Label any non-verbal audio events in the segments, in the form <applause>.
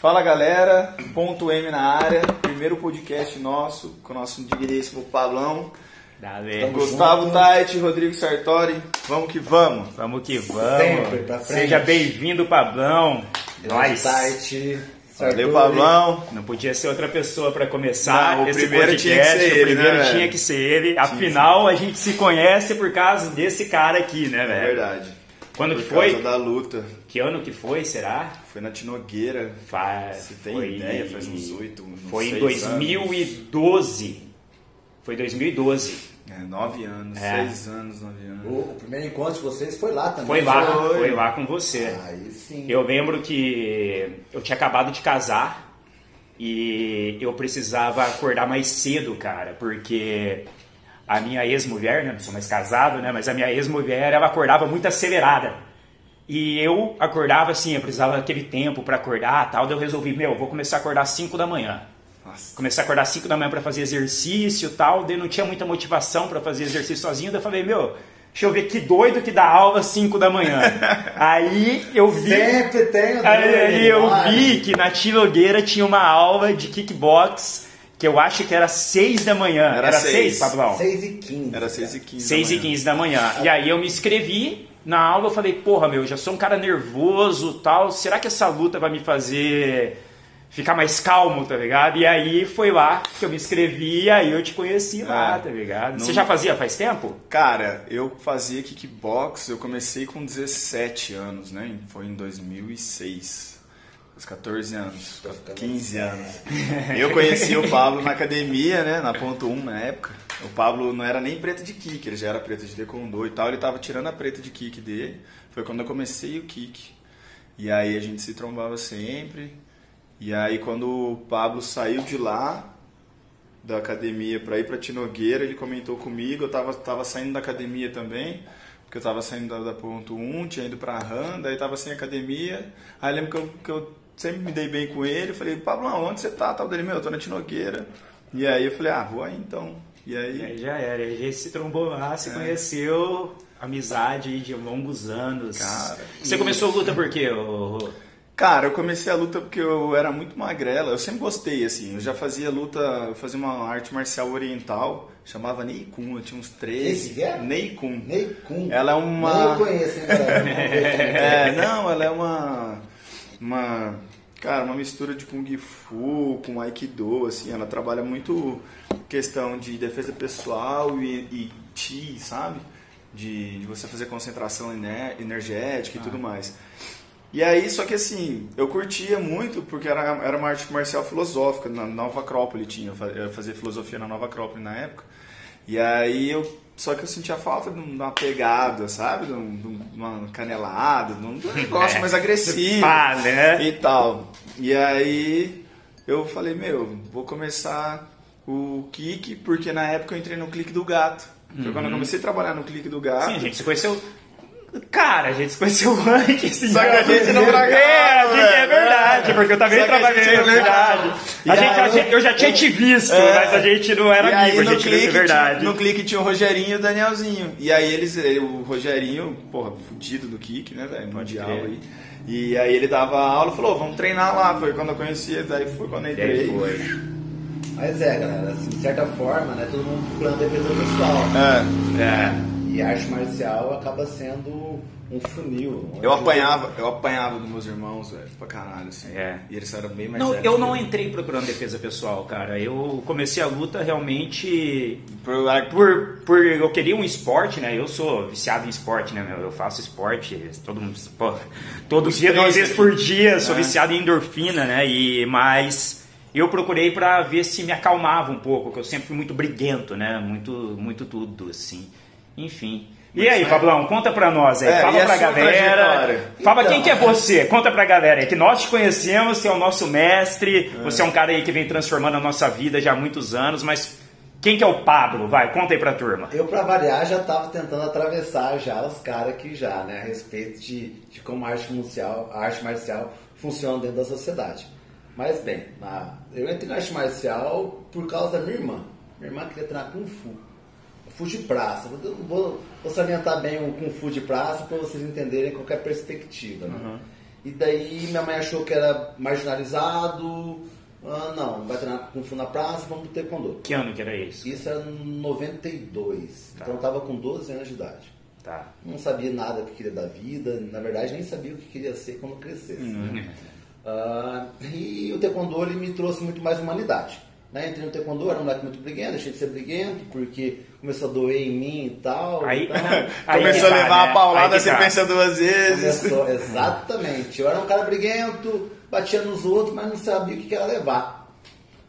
Fala galera, ponto M na área, primeiro podcast nosso, com o nosso digníssimo Pablão, Dale. Gustavo junto. Tait, Rodrigo Sartori, vamos que vamos. Vamos que vamos. Sempre pra frente. Seja bem-vindo, Pablão. Nós. Site. Valeu, Pablão. Não podia ser outra pessoa para começar Não, o esse primeiro podcast. tinha que ser o ele, primeiro né, tinha que ser ele. Afinal, a gente se conhece por causa desse cara aqui, né, É velho? verdade. Quando Por que foi? causa da luta. Que ano que foi, será? Foi na Tinogueira. Faz, Você tem foi, ideia? Faz uns oito, uns Foi em seis 2012. Foi 2012. É, nove anos, É. seis anos, nove anos. O, o primeiro encontro de vocês foi lá também. Foi lá, Foi. foi lá com você. Aí sim. Eu lembro que eu tinha acabado de casar e eu precisava acordar mais cedo, cara, porque a minha ex-mulher, né, não sou mais casado, né, mas a minha ex-mulher, ela acordava muito acelerada. E eu acordava assim, eu precisava daquele tempo para acordar, tal, daí eu resolvi, meu, vou começar a acordar às 5 da manhã. Nossa. Comecei a acordar às 5 da manhã para fazer exercício e tal, daí não tinha muita motivação para fazer exercício sozinho, daí eu falei, meu, deixa eu ver que doido que dá aula às 5 da manhã. <laughs> Aí eu vi Sempre tem Aí, aí eu vi que na Tilogueira tinha uma aula de kickbox que eu acho que era 6 da manhã. Era Era seis. 6, Pablão? 6 e 15. Era seis e quinze. 6 da e manhã. 15 da manhã. E aí eu me inscrevi na aula, eu falei, porra, meu, já sou um cara nervoso tal, será que essa luta vai me fazer ficar mais calmo, tá ligado? E aí foi lá que eu me inscrevi e aí eu te conheci lá, Ah, tá ligado? não- Você já fazia faz tempo? Cara, eu fazia kickbox, eu comecei com 17 anos, né? Foi em 2006. Os 14 anos, 15 anos. Eu conheci o Pablo na academia, né? Na ponto 1 na época. O Pablo não era nem preto de kick, ele já era preto de taekwondo e tal. Ele tava tirando a preta de kick dele. Foi quando eu comecei o kick. E aí a gente se trombava sempre. E aí quando o Pablo saiu de lá, da academia para ir para Tinogueira, ele comentou comigo, eu tava, tava saindo da academia também, porque eu tava saindo da, da ponto 1, tinha ido pra RAM, daí tava sem academia. Aí eu lembro que eu, que eu sempre me dei bem com ele, falei, Pablo, onde você tá? Tal dele, meu, eu tô na Tinogueira. E aí eu falei, ah, vou aí então. E E aí, aí já era, a gente se trombou lá, É. se conheceu, amizade aí de longos anos. Cara, Você e- começou a luta por quê? ô- cara, eu comecei a luta porque eu era muito magrela, eu sempre gostei, assim, eu já fazia luta, eu fazia uma arte marcial oriental, chamava Neikun, eu tinha uns 13. Esse que é? Neikun. Ney Kun. Ela é uma- Nem eu conheço, hein, é. <laughs> É, não, ela é uma. Uma. Cara, uma mistura de Kung Fu com Aikido, assim. Ela trabalha muito questão de defesa pessoal e, e Chi, sabe? De, de você fazer concentração ener- energética e tudo mais. E aí, só que assim, eu curtia muito porque era, era uma arte marcial filosófica, na Nova Acrópole tinha, eu fazia filosofia na Nova Acrópole na época. E aí eu. Só que eu sentia falta de uma pegada, sabe? De, um- uma canelada, de um negócio mais agressivo Pá, né? e tal. E aí eu falei, meu, vou começar o kick, porque na época eu entrei no clique do gato. Foi quando eu comecei a trabalhar no clique do gato. Sim, a gente se conheceu. Cara, a gente se conheceu <laughs> antes. Só que a gente não bragava, É, a gente, é velho. verdade, porque eu também trabalhei, é não verdade. A gente, a gente- eu já tinha te visto, É. mas a gente não era e amigo, a no gente clique, é verdade. Tinha, no clique tinha o Rogerinho e o Danielzinho. E aí eles, o Rogerinho, porra, fudido do kick, né, velho? Mundial crer. aí. E aí ele dava aula e falou, vamos treinar lá. Foi quando eu conhecia, daí foi quando eu E aí entrei. foi. Mas é, galera, assim, de certa forma, né, todo mundo procurando defesa pessoal. É, É. E arte marcial acaba sendo um funil. eu apanhava, eu apanhava dos meus irmãos, velho, pra caralho, assim. É. E eles eram bem mais Não, eu não entrei procurando defesa pessoal, cara. Eu comecei a luta realmente Por- por, por eu queria um esporte, né? Eu sou viciado em esporte, né? Eu faço esporte, todo mundo, pô, todos os dias, duas vezes por dia, sou É. viciado em endorfina, né? E mas eu procurei pra ver se me acalmava um pouco, porque eu sempre fui muito briguento, né? Muito, muito tudo, assim. Enfim. E aí, Pablão, conta pra nós aí, É, fala a pra sua galera. Fala Então. quem que é você, conta pra galera aí, que nós te conhecemos, você é o nosso mestre, você é um cara aí que vem transformando a nossa vida já há muitos anos, mas quem que é o Pablo? Vai, conta aí pra turma. Eu, pra variar, já tava tentando atravessar já os caras que já, né, a respeito de, de como a arte marcial, a arte marcial funciona dentro da sociedade. Mas bem, na- eu entrei na arte marcial por causa da minha irmã. Minha irmã queria treinar Kung Fu. De praça. Eu vou, vou salientar bem o Kung Fu de praça para vocês entenderem qualquer perspectiva. Né? E daí minha mãe achou que era marginalizado. Ah, não, vai treinar Kung Fu na praça, vamos pro Taekwondo. Que ano que era isso? Isso era em 92. Então eu tava com 12 anos de idade. Tá. Não sabia nada que queria da vida, na verdade nem sabia o que queria ser quando crescesse. né? Ah, e o Taekwondo ele me trouxe muito mais humanidade. Né? Entrei no Taekwondo, era um moleque muito briguento, deixei de ser briguento, porque começou a doer em mim e tal. Aí, então, <laughs> aí Começou que a tá, levar né? a paulada, você tá. pensa duas vezes. Começou, <laughs> exatamente. Eu era um cara briguento, batia nos outros, mas não sabia o que era levar.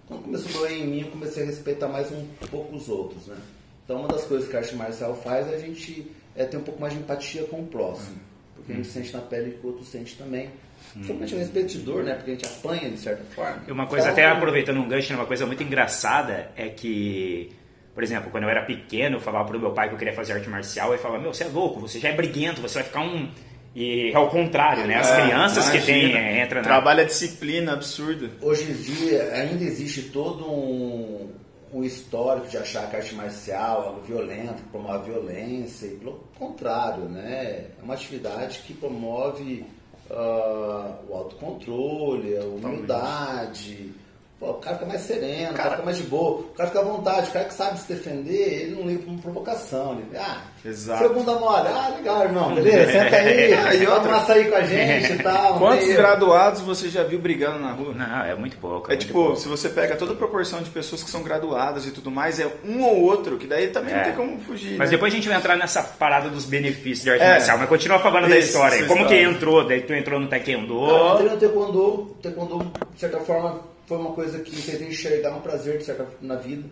Quando começou a doer em mim, eu comecei a respeitar mais um pouco os outros, né? Então uma das coisas que a arte marcial faz é a gente é, ter um pouco mais de empatia com o próximo. Porque a gente sente na pele que o outro sente também. Principalmente o respeito de dor, né? Porque a gente apanha de certa forma. E uma coisa, Então, até aproveitando um gancho, uma coisa muito engraçada é que, por exemplo, quando eu era pequeno, eu falava pro meu pai que eu queria fazer arte marcial, e falava, meu, você é louco, você já é briguento, você vai ficar um. E é o contrário, né? As É, crianças que imagina. tem, é, entra na. Trabalha disciplina absurda. Hoje em dia ainda existe todo um, um histórico de achar que a arte marcial é algo violento, que promove violência, e pelo contrário, né? É uma atividade que promove ah, o autocontrole, a humildade. Pô, o cara fica mais sereno, o cara fica mais de boa, o cara fica à vontade, o cara que sabe se defender, ele não liga pra uma provocação. Ele, ah, Exato. seu bunda mole, ah, legal, irmão, beleza, <laughs> senta aí, toma outra? um açaí com a gente e tal. <laughs> Quantos meio- graduados você já viu brigando na rua? Não, é muito pouco. É muito tipo, pouco. se você pega toda a proporção de pessoas que são graduadas e tudo mais, é um ou outro, que daí também não É. tem como fugir. Mas né? depois a gente vai entrar nessa parada dos benefícios de arte É. marcial. Mas continua falando da Isso, história. essa Como que história. entrou? Daí tu entrou no Taekwondo. Ah, entrei no taekwondo, o taekwondo, de certa forma, foi uma coisa que me fez enxergar um prazer de certa, na vida.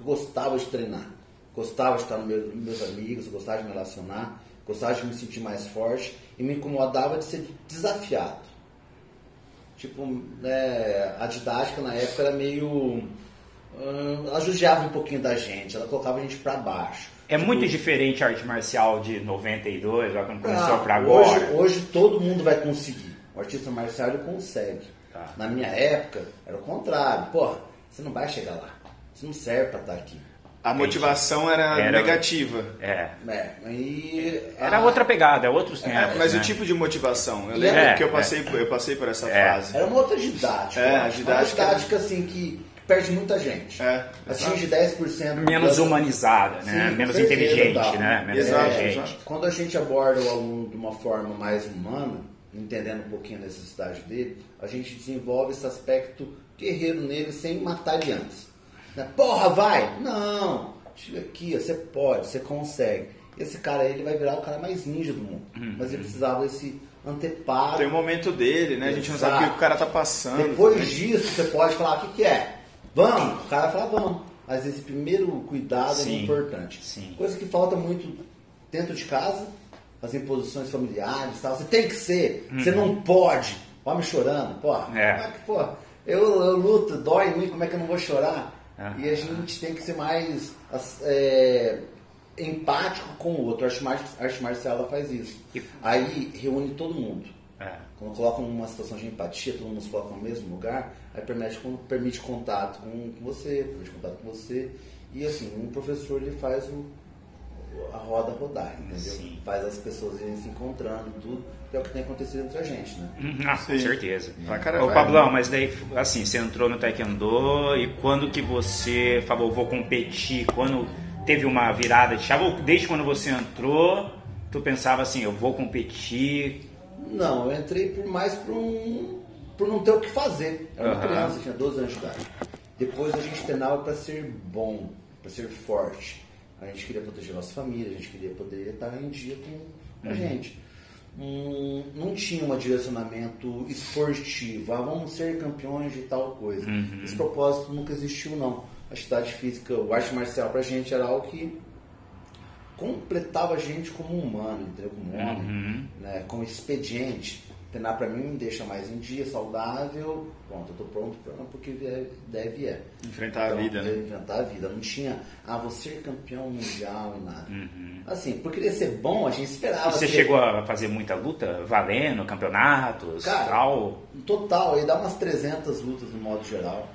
Eu gostava de treinar, gostava de estar no meio dos meus amigos, gostava de me relacionar, gostava de me sentir mais forte e me incomodava de ser desafiado. Tipo, né, a didática na época era meio. hum, ela judiava um pouquinho da gente, ela colocava a gente pra baixo. É muito diferente a arte marcial de 92, lá quando começou Ah, pra agora. Hoje, hoje todo mundo vai conseguir. O artista marcial ele consegue. Tá. Na minha época, era o contrário. Porra, você não vai chegar lá. Você não serve pra estar aqui. A motivação era, Era- negativa. É. É, e Era a- outra pegada, é outros tempos. É, mas né? o tipo de motivação. Eu lembro é, que eu é. passei, por- eu passei por essa É. fase. Era uma outra didática. É, a didática- Uma didática assim que perde muita gente. É, Atinge 10%. Menos da- humanizada, né? Sim, Menos inteligente, né? Menos Exato, inteligente. exato. Quando a gente aborda o aluno de uma forma mais humana, entendendo um pouquinho a necessidade dele, a gente desenvolve esse aspecto guerreiro nele sem matar ele antes. Né? Porra, vai! Não! Chega aqui, você pode, você consegue. Esse cara aí ele vai virar o cara mais ninja do mundo. Mas ele precisava desse anteparo. Tem o momento dele, né? A gente não sabe o Exato. que o cara tá passando. Depois disso, você pode falar, o que, que é? Vamos? O cara fala, vamos. Mas esse primeiro cuidado Sim, é importante. sim. Coisa que falta muito dentro de casa, as imposições familiares tal. Você tem que ser, você não pode. Homem chorando, pô. Uhum. É. que, pô, eu, eu luto, dói em mim, como é que eu não vou chorar? E a gente tem que ser mais é, empático com o outro. A arte, mar- a arte marcial ela faz isso. Aí reúne todo mundo. É. Quando colocam uma situação de empatia, todo mundo se coloca no mesmo lugar, aí permite, permite contato com, com você, permite contato com você. E assim, um professor ele faz o, a roda rodar, entendeu? Sim. Faz as pessoas irem se encontrando, tudo, que é o que tem acontecido entre a gente, né? Uhum, Ah, com certeza. Pra caramba. Ô, Pablão, mas daí, assim, você entrou no Taekwondo e quando que você falou, vou competir? Quando teve uma virada de chave? Desde quando você entrou, tu pensava assim, eu vou competir? Não, eu entrei por mais por um. por não ter o que fazer. Era uma Aham. criança, tinha 12 anos de idade. Depois a gente treinava para ser bom, para ser forte. A gente queria proteger nossa família, a gente queria poder estar em dia com a gente. Hum, não tinha um direcionamento esportivo, ah, vamos ser campeões de tal coisa. Esse propósito nunca existiu, não. A atividade física, o arte marcial pra gente era algo que completava a gente como humano, entendeu? Como homem, né? como expediente. Treinar pra mim me deixa mais em dia, saudável. Pronto, eu tô pronto pra porque deve, deve é. Enfrentar a Então, vida, né? Enfrentar a vida. Não tinha, ah, vou ser campeão mundial e nada. Assim, por querer ser bom, a gente esperava. E você ser- chegou a fazer muita luta, valendo, campeonatos, Cara, tal? Total, aí dá umas 300 lutas no modo geral.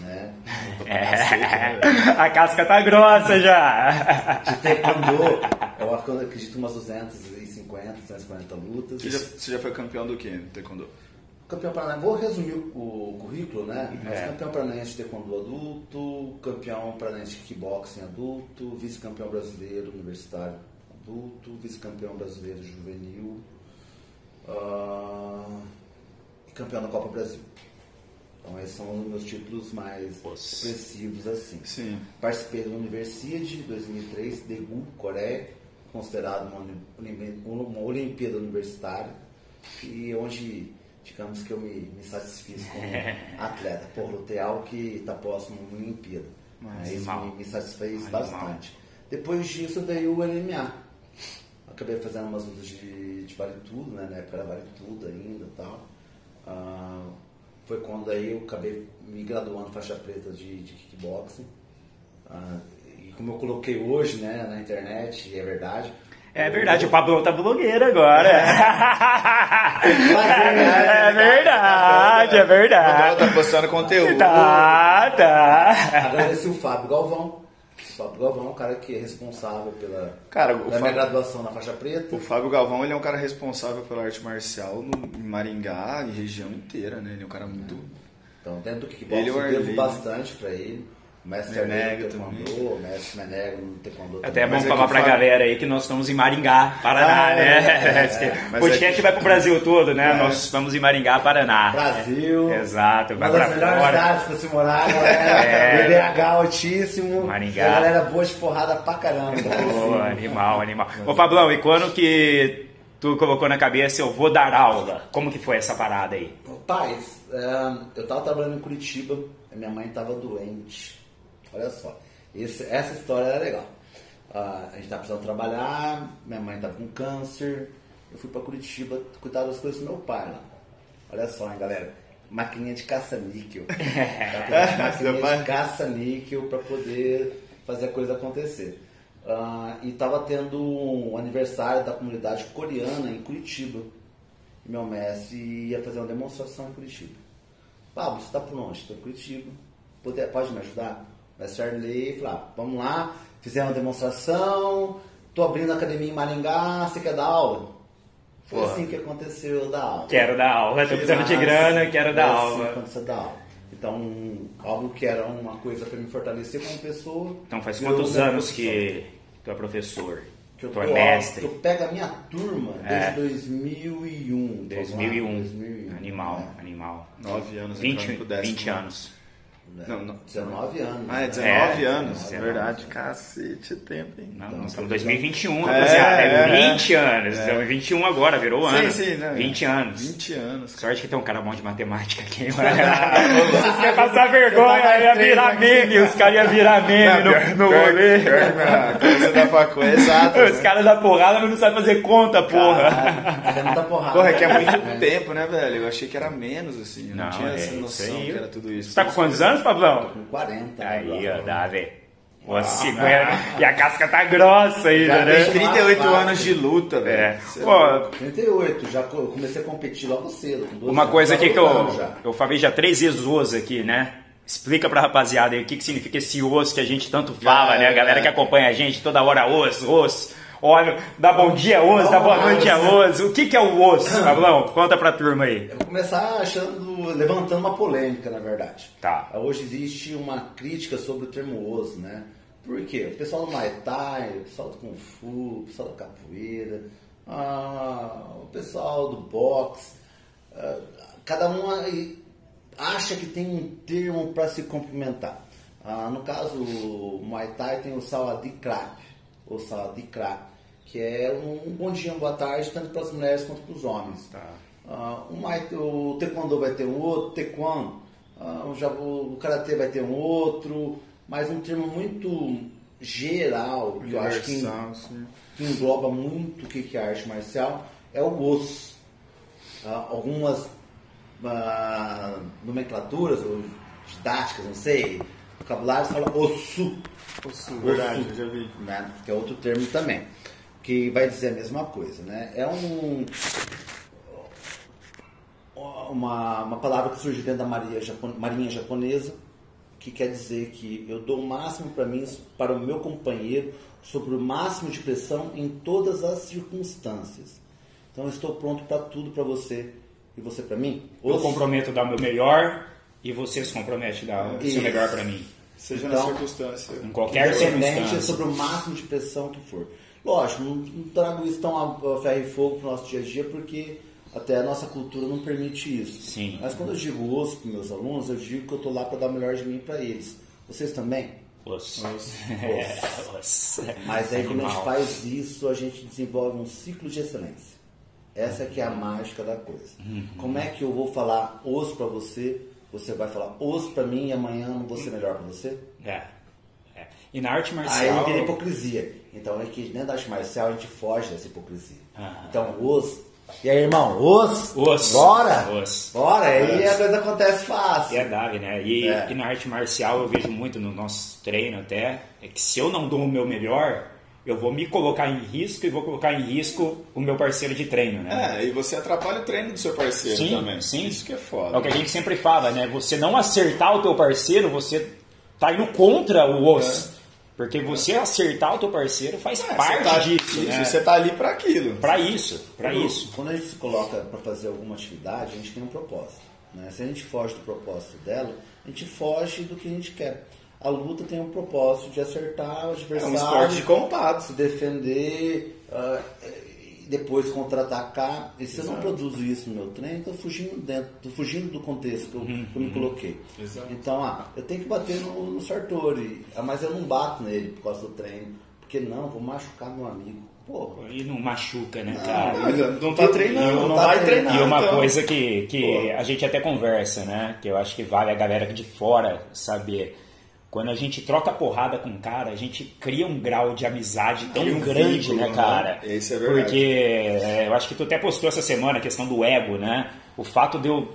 Né? <laughs> É. A casca tá grossa já. De taekwondo, Eu acredito umas 250, 240 lutas. Você já, você já foi campeão do que no Taekwondo? Campeão paranaense, vou resumir o currículo, né? Mas É. campeão paranaense de taekwondo adulto, campeão paranaense de kickboxing adulto, vice-campeão brasileiro universitário adulto, vice-campeão brasileiro juvenil ah, e campeão da Copa Brasil. Então esses são os meus títulos mais Nossa. expressivos assim. Sim. Participei da Universiade 2003, Daegu, Coreia, considerado uma, uma Olimpíada Universitária, e onde, digamos que eu me, me satisfiz como <laughs> atleta, por lutar algo que está próximo a uma Olimpíada. Mas Isso me, me satisfez Animal. bastante. Depois disso, daí o LMA. Acabei fazendo umas lutas de, de vale tudo, né? Na época era vale tudo ainda e tal. Ah, foi quando aí eu acabei me graduando faixa preta de, de kickboxing. Ah, como eu coloquei hoje, né, na internet, e é verdade. É verdade, o Pablo tá blogueiro agora. é <laughs> verdade, é O verdade. tá postando conteúdo. Tá, tá. Agradeci o Fábio Galvão. O Fábio Galvão é um cara que é responsável pela, Cara, o pela minha Fábio- graduação na faixa preta. O Fábio Galvão ele é um cara responsável pela arte marcial no, em Maringá e região inteira, né? Ele é um cara muito. Então, dentro do kickboxing, Ele o eu devo Arley, né? bastante pra ele. O mestre no taekwondo, mestre Menega no taekwondo Até é bom é falar o pra Fábio- galera aí que nós estamos em Maringá, Paraná, Ah, né? é, <laughs> é, o mas podcast é que- vai pro Brasil todo, né? Nós estamos em Maringá, Paraná. Brasil. Exato, vai Uma das melhores cidades pra se morar, galera. <laughs> É. BDH altíssimo. Maringá. E a galera boa de porrada pra caramba. Pô, animal, animal. Ô Pablão, e quando que tu colocou na cabeça eu vou dar aula? Como que foi essa parada aí? Paz, é, eu tava trabalhando em Curitiba, minha mãe tava doente. Olha só, essa história era legal. Ah, a gente tava precisando trabalhar, minha mãe tava com câncer, eu fui pra Curitiba cuidar das coisas do meu pai lá. Olha só, hein, galera. Maquininha de caça-níquel. <laughs> Maquininha de caça-níquel pra poder fazer a coisa acontecer. Ah, e tava tendo um aniversário da comunidade coreana em Curitiba. Meu mestre ia fazer uma demonstração em Curitiba. Pablo, você está por onde? Estou em Curitiba. Pode, pode me ajudar? O mestre Arley falou, ah, vamos lá, fizemos uma demonstração, estou abrindo a academia em Maringá, você quer dar aula? Foi Porra. assim que aconteceu eu dar aula. Quero dar aula, tô precisando de grana, quero dar foi assim aula. que aconteceu dar aula. Então, algo que era uma coisa para me fortalecer como pessoa. Então faz quantos anos que tu é professor? que eu, tu é mestre? eu pego a minha turma desde É. 2001. 2001. 2001. Animal, É. animal. Nove anos 20, entrando pro décimo. 20 anos. Não, não. 19 anos. Ah, é né? 19 É, anos. 19 verdade. Cacete, tempo, hein? Não, Então, nós estamos em você 2021, É, rapaziada. É, é, 20 anos. Estamos em 21 agora, virou Sim, ano. sim, né? 20 anos. 20 anos. Sorte que tem um cara bom de matemática aqui, <laughs> mano. Vocês iam passar vergonha, ia virar meme, os caras iam virar meme no, no rolê. Coisa da facul é exata. Os né? caras da porrada não sabem fazer conta, porra. Mas é muita porrada. Porra, é que é muito É. tempo, né, velho? Eu achei que era menos, assim. Eu não, Não, tinha é essa noção que era tudo isso. Você tá com quantos anos, Pablão? Com 40. Aí, ó, dá, velho. Pô, 50. E a casca tá grossa ainda, Já né? tem 38 Ah, anos de luta, velho. É. Cê é Pô, louco. 38, já comecei a competir logo cedo. com 12 Uma anos, coisa aqui que eu, já. eu falei já três vezes osso aqui, né? Explica pra rapaziada aí o que, que significa esse osso que a gente tanto fala, É, né? A galera é. que acompanha a gente toda hora, osso, osso. Olha, dá bom dia, osso, dá boa noite, a osso. O que, que é o osso, Pablão? Conta pra turma aí. Eu vou começar achando, levantando uma polêmica, na verdade. Tá. Hoje existe uma crítica sobre o termo osso, né? Por quê? O pessoal do Muay Thai, o pessoal do Kung Fu, o pessoal da capoeira, ah, o pessoal do boxe, ah, cada um acha que tem um termo para se cumprimentar. Ah, no caso, o Muay Thai tem o Sawadee Krap, ou Sawadee Krap, que é um bom dia, uma boa tarde, tanto para as mulheres quanto para os homens. Tá. O, Muay- o Taekwondo vai ter um outro, Taekwondo, ah, o, Jabu- o Karatê vai ter um outro, mas um termo muito geral, que eu acho que, sim. que engloba muito o que é arte marcial, é o osso. Ah, algumas ah, nomenclaturas ou didáticas, não sei, vocabulários fala osso, Osso, verdade, eu já vi. né? que é outro termo também, que vai dizer a mesma coisa. Né? É um, uma, uma palavra que surge dentro da marinha, japon- marinha japonesa, que quer dizer que eu dou o máximo para mim, para o meu companheiro, sobre o máximo de pressão em todas as circunstâncias. Então eu estou pronto para tudo para você e você para mim. Eu comprometo dar o meu melhor e você se compromete a dar o seu melhor para mim. Seja Então, na circunstância. Em qualquer circunstância. sobre o máximo de pressão que for. Lógico, não, não trago isso tão a, a ferro e fogo para o nosso dia a dia, porque até a nossa cultura não permite isso. Sim. Mas quando eu digo osso para meus alunos, eu digo que eu estou lá para dar o melhor de mim para eles. Vocês também? Osso. Osso. <laughs> É, osso. Mas aí quando a gente faz isso, a gente desenvolve um ciclo de excelência. Essa que é a mágica da coisa. Uhum. Como é que eu vou falar osso para você, você vai falar osso para mim e amanhã eu não vou ser melhor para você? É. é. E na arte Aí marcial. tem a hipocrisia. Então é que dentro da arte marcial a gente foge dessa hipocrisia. Aham. Então, os. E aí, irmão, os? Os. Bora! Os. Bora! Aí a coisa acontece fácil. E é Davi, né? E, É. e na arte marcial eu vejo muito no nosso treino até, é que se eu não dou o meu melhor, eu vou me colocar em risco e vou colocar em risco o meu parceiro de treino, né? É, e você atrapalha o treino do seu parceiro Sim, também. sim. Isso que é foda. É o que a gente sempre fala, né? Você não acertar o teu parceiro, você tá indo contra o os. Porque você acertar o teu parceiro faz É, parte você tá, disso, isso, né? Você tá ali pra aquilo. Pra isso, Quando- isso. Quando a gente se coloca para fazer alguma atividade, a gente tem um propósito. Né? Se a gente foge do propósito dela, a gente foge do que a gente quer. A luta tem um propósito de acertar o É adversário, um esporte de contato. se defender, e depois contra-atacar. E se eu não produzo isso no meu treino, estou fugindo dentro, tô fugindo do contexto que eu, que eu me coloquei. Exato. Então, ah, eu tenho que bater no, no Sartori, ah, mas eu não bato nele por causa do treino, porque não, vou machucar meu amigo. Porra. E não machuca, né, cara? Não, não tá treinando, não não tá vai treinar. E uma então. coisa que, que a gente até conversa, né? Que eu acho que vale a galera de fora saber. Quando a gente troca porrada com um cara, a gente cria um grau de amizade tão um grande, vínculo, né, né? cara? Isso é verdade. Porque é, eu acho que tu até postou essa semana a questão do ego, né? O fato de eu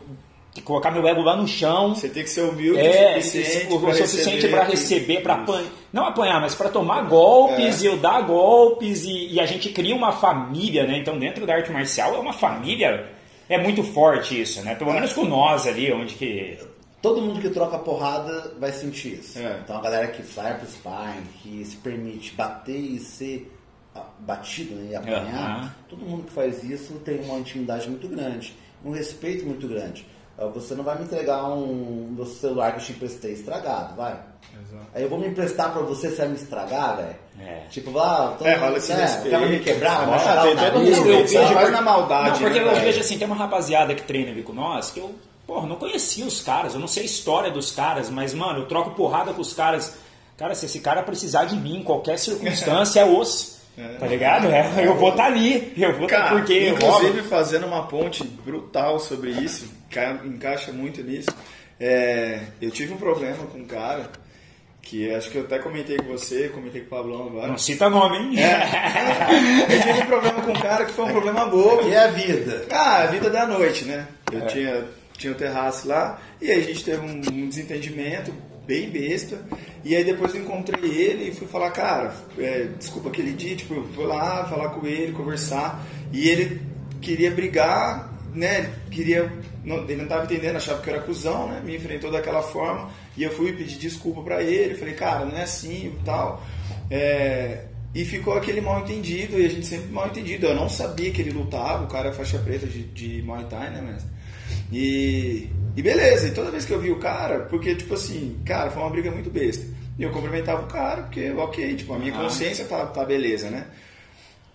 colocar meu ego lá no chão. Você tem que ser humilde É, o suficiente o pra suficiente receber para receber, para apanhar. Não apanhar, mas para tomar golpes É. e eu dar golpes e, e a gente cria uma família, né? Então dentro da arte marcial é uma família, é muito forte isso, né? Pelo menos com nós ali, onde que. Todo mundo que troca porrada vai sentir isso. É. Então a galera que sai pro sparring, que se permite bater e ser ah, batido né, e apanhar, Aham. todo mundo que faz isso tem uma intimidade muito grande, um respeito muito grande. Ah, Você não vai me entregar um meu celular que eu te emprestei estragado, vai. Exato. Aí eu vou me emprestar pra você, você vai me estragar, velho? É. Tipo, lá, todo É, esse né, respeito. o cara vai me quebrar, Ah, o todo mundo, eu vejo- vai na maldade, Não, porque né, eu vejo assim, tem uma rapaziada que treina ali com nós que eu, porra, não conhecia os caras, eu não sei a história dos caras, mas, mano, eu troco porrada com os caras. Cara, se esse cara precisar de mim em qualquer circunstância, é osso. <laughs> Tá ligado? É, eu vou estar ali. Eu vou estar Cara, porque inclusive fazendo uma ponte brutal sobre isso, ca- encaixa muito nisso. É, eu tive um problema com um cara que acho que eu até comentei com você, comentei com o Pablão agora. Não cita nome, hein? É, <laughs> eu tive um problema com um cara que foi um problema bobo. E a vida? Ah, a vida da noite, né? Eu tinha, tinha o terraço lá, e aí a gente teve um, um desentendimento bem besta. E aí depois eu encontrei ele e fui falar, cara, é, desculpa aquele dia, tipo, eu fui lá falar com ele, conversar, e ele queria brigar, né? Queria. Não, ele não estava entendendo, achava que eu era cuzão, né? Me enfrentou daquela forma, e eu fui pedir desculpa pra ele, falei, cara, não é assim e tal. É, e ficou aquele mal entendido, e a gente sempre mal entendido. Eu não sabia que ele lutava, o cara é faixa preta de, de Muay Thai, né, mestre? E, e beleza, e toda vez que eu vi o cara, porque, tipo assim, cara, foi uma briga muito besta. E eu cumprimentava o cara, porque, ok, tipo, a minha Aham. consciência tá, tá beleza, né?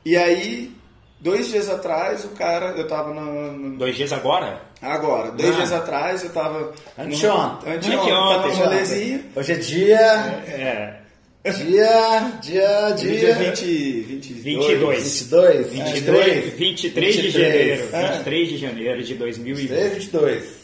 E aí, dois dias atrás, o cara, eu tava no. no- Dois dias agora? agora, dois Ah. dias atrás, eu tava. no- Anteontem. Anteontem, Anteontem. Hoje é dia. É. Dia. Dia. Dia, Dia. 20, 22. 22. 22. 22, 23 de 23. janeiro. É. 23 de janeiro de 2020. 23, 22.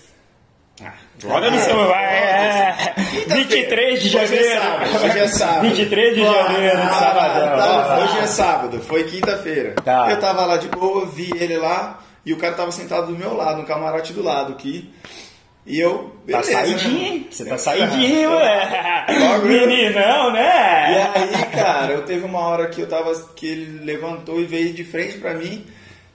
Ah, Olha no celular, é. 23 de Hoje é janeiro. sábado, hoje é sábado. 23 de janeiro, ah, sabadão. tá. Hoje é sábado, foi quinta-feira. Tá. Eu tava lá de boa, vi ele lá e o cara tava sentado do meu lado, no camarote do lado aqui. E eu. Tá beleza, saidinho, né? Você tá saidinho, <laughs> eu. Meninão, E né? aí, cara, eu teve uma hora que eu tava. que ele levantou e veio de frente pra mim.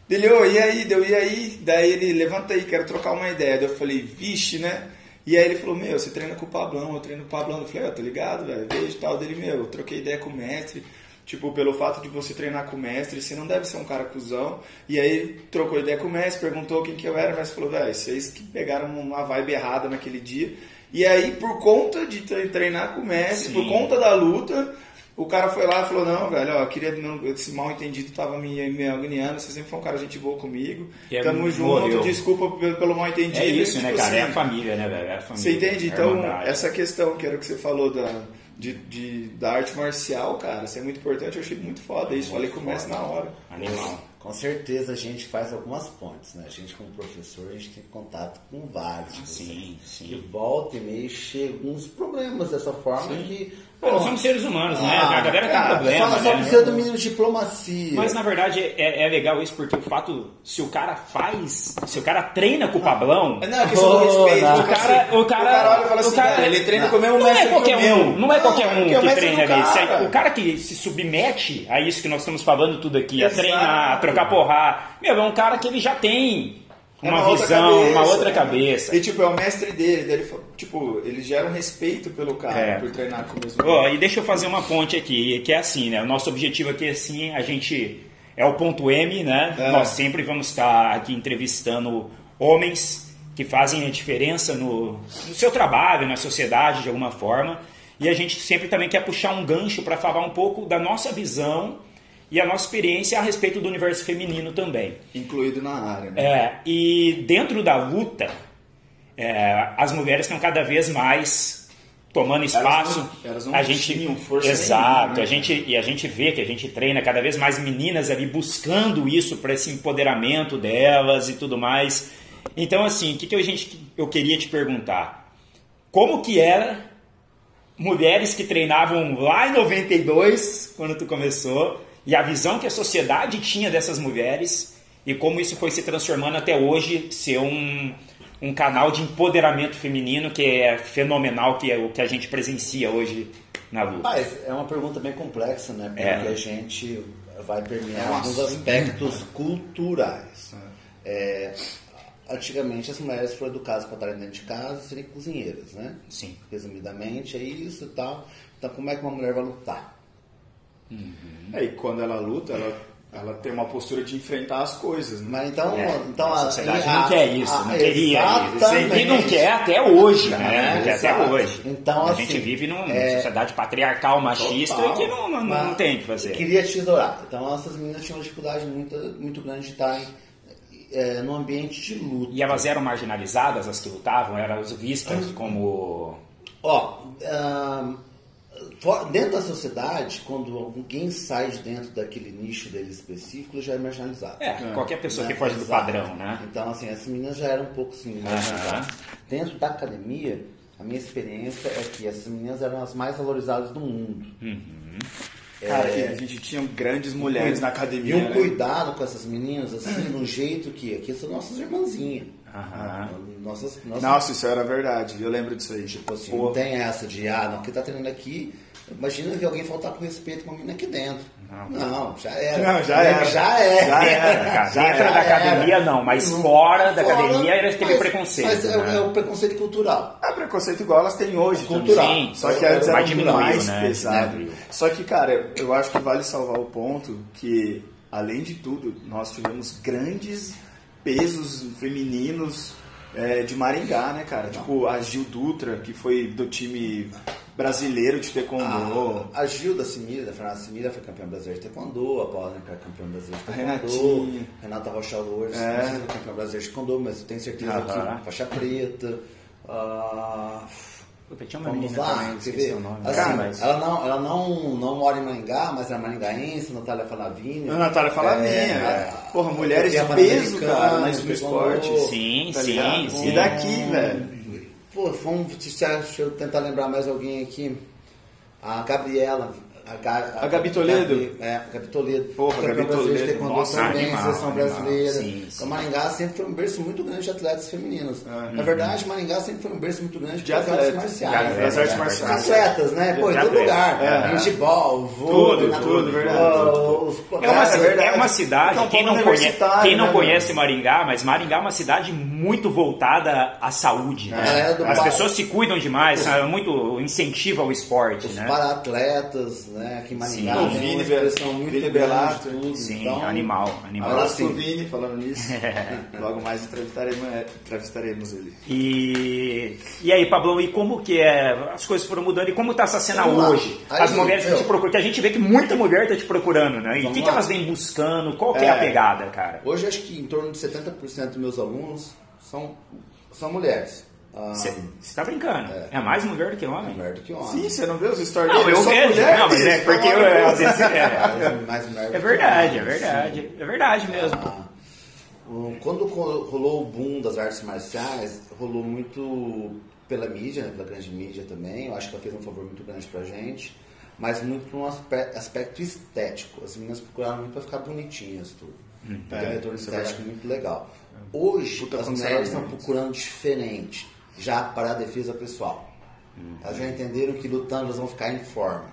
Ele, ô, e aí, deu, e aí? Daí ele, levanta aí, quero trocar uma ideia. Daí eu falei, vixe, né? E aí ele falou, meu, você treina com o Pablão, eu treino com o Pablão. Eu falei, ó, tô ligado, velho, beijo e tal. Dele, meu, eu troquei ideia com o mestre. Tipo, pelo fato de você treinar com o mestre, você não deve ser um cara cuzão. E aí trocou ideia com o mestre, perguntou quem que eu era, mas falou, velho, vocês que pegaram uma vibe errada naquele dia. E aí, por conta de treinar com o mestre, Sim. por conta da luta, o cara foi lá e falou, não, velho, ó, queria, não, esse mal entendido tava me, me agoniando, você sempre foi um cara gente boa comigo. E Tamo junto, morreu. desculpa pelo, pelo mal entendido. É isso, Tipo né, cara? É a assim, família, né, velho? É a família. Você entende? é Então, essa questão que era o que você falou da, de, de- da arte marcial, cara, isso é muito importante, eu achei muito foda isso. Falei com o mestre na hora. Animal. Com certeza a gente faz algumas pontes, né? A gente como professor, a gente tem contato com vários. de Sim, vocês. sim. Que volta e meio chegam uns problemas dessa forma que. Pô, nós pô, somos seres humanos, né? ah, a galera cara, tem problema, Só, só né? precisa do mínimo de diplomacia. Mas na verdade é, é legal isso porque o fato, se o cara faz, se o cara treina com o Pablão, Não, é questão do Oh, respeito. não. tipo O cara- assim, o cara- olha e fala o assim, cara- velho, ele treina não. com o mesmo não é mestre qualquer o um, não é qualquer é um o que mestre treina ali. Cara. O cara que se submete a isso que nós estamos falando tudo aqui, a Exato. treinar, a trocar porrar, meu, é um cara que ele já tem É uma, outra visão, cabeça, uma outra né? cabeça. E tipo, é o mestre dele, daí ele, fa- tipo, ele gera um respeito pelo cara É. por treinar com o mesmo Ó, e deixa eu fazer uma ponte aqui, que é assim, né? O nosso objetivo aqui é assim, a gente é o ponto M, né? É. Nós sempre vamos estar aqui entrevistando homens que fazem a diferença no, no seu trabalho, na sociedade de alguma forma. E a gente sempre também quer puxar um gancho para falar um pouco da nossa visão e a nossa experiência a respeito do universo feminino também. incluído na área, né? É, e dentro da luta, é, as mulheres estão cada vez mais tomando espaço. não- elas não a gente tinham força exato, nenhuma, né, a gente e a gente vê que a gente treina cada vez mais meninas ali buscando isso para esse empoderamento delas e tudo mais. Então assim, o que, que eu, gente, eu queria te perguntar? Como que era mulheres que treinavam lá em 92, quando tu começou, e a visão que a sociedade tinha dessas mulheres e como isso foi se transformando até hoje ser um, um canal de empoderamento feminino que é fenomenal, que é o que a gente presencia hoje na luta. Mas é uma pergunta bem complexa, né? Porque É. a gente vai permear É um alguns aspectos culturais. É, antigamente as mulheres foram educadas para estarem dentro de casa e serem cozinheiras, né? Sim. Resumidamente é isso e tal. Então como é que uma mulher vai lutar? É, e quando ela luta, ela, ela tem uma postura de enfrentar as coisas, né? Mas então, É, então a sociedade a- não quer isso, a- não queria isso. E não quer até hoje, né? Não quer até hoje. Então, a assim, gente vive numa é- sociedade patriarcal, machista, Total. que não, não, não tem o que fazer. Queria tesourar. Então essas meninas tinham uma dificuldade muito, muito grande de estarem é, no ambiente de luta. E elas eram marginalizadas, as que lutavam, eram vistas como. Ó, dentro da sociedade, quando alguém sai de dentro daquele nicho dele específico, ele já é marginalizado. É, qualquer pessoa Né? que foge do padrão, né? Então, assim, essas meninas já eram um pouco assim, marginalizadas. Dentro da academia, a minha experiência é que essas meninas eram as mais valorizadas do mundo. Cara, e a gente tinha grandes mulheres na E academia, um né? cuidado com essas meninas, assim, no jeito que aqui são nossas irmãzinhas. Aham. Nossas, nossas Nossa, isso era verdade, eu lembro disso aí. Tipo assim, Pô, não tem essa de, ah, não, que tá treinando aqui. Imagina que alguém faltar com respeito com uma menina aqui dentro. Não, já era. Não, já era. Já era. Já era. Cara, Já dentro era, da academia não, mas fora da Fora, academia era aquele mas- preconceito. Mas é, né? é o preconceito cultural. É preconceito igual elas têm hoje. Cultural. Sim, Só que antes era diminuiu, mais né? pesado. Diminuiu. Só que, cara, eu acho que vale salvar o ponto que, além de tudo, nós tivemos grandes pesos femininos é, de Maringá, né, cara? Tipo, a Gil Dutra, que foi do time brasileiro de taekwondo. A, a Gilda Simira, a Fernanda Simira foi campeã brasileira de taekwondo, a Paula Necar campeã brasileira de taekwondo, Renatinha. Renata Rocha Lourdes, É. não sei se foi campeã brasileira de taekwondo, mas eu tenho certeza Aham. que faixa preta. ah, Puta, tinha uma Vamos menina lá, também, ver? o nome. Assim, Cara, mas- ela não, ela não, não mora em Maringá, mas é maringaense, Natália Falavini. A Natália Falavinha. É, Porra, mulheres de peso, cara, mas no esporte. Sim, tá sim, sim. E daqui, velho. Pô, vamos, deixa eu tentar lembrar mais alguém aqui. A Gabriela a, Ga- A Gabi Toledo? Gabi- é, a Gabi Toledo. Porra, Campeã Gabi Toledo. taekwondo Nossa, também, animal, seleção animal. brasileira. Sim, sim. Então, Maringá sempre foi um berço muito grande de atletas femininos. Ah, Na verdade, Maringá sempre foi um berço muito grande De de atletas. marciais. De né? artes marciais. Atletas, né? Pô, em todo lugar. É. Vôlei, Tudo, na- tudo, verdade. É uma, É, verdade. é uma cidade, quem, não conhece, universitário, quem não né, conhece Maringá, mas Maringá é uma cidade muito voltada à saúde. né? É, é do As pessoas se cuidam demais, muito incentiva ao esporte. Os Né? para-atletas, né? Aqui em Maringá Sim. tem Vini, uma expressão muito Vini Belato. tudo. Sim, então, animal, animal. Abraço pro Vini, falando nisso. <laughs> <laughs> Logo mais entrevistaremos, é, entrevistaremos ele. E, e aí, Pablão, e como que é? As coisas foram mudando e como tá essa cena Vamos hoje? Aí, As mulheres que te procuram, que a gente vê que muita mulher tá te procurando, né? E o que, que elas vêm buscando? Qual que é. a É. pegada, cara? Hoje acho que em torno de 70% dos meus alunos são, são mulheres. Ah, Você tá brincando? É. mais mulher do que é homem? mulher do que homem. Sim, você não vê os stories Não, eu vejo. mulher, não, mas é porque eu, maluco. às vezes é, Mais- mais mulher do é que verdade, é verdade. É verdade mesmo. Ah, quando rolou o boom das artes marciais, rolou muito pela mídia, pela grande mídia também. Eu acho que ela fez um favor muito grande pra gente. Mas muito por um aspe- aspecto estético. As meninas procuraram muito pra ficar bonitinhas, tudo. Então, é, um retorno é estético muito legal. Hoje, Puta as mulheres estão procurando diferente, já para a defesa pessoal. Elas já entenderam que lutando elas vão ficar em forma.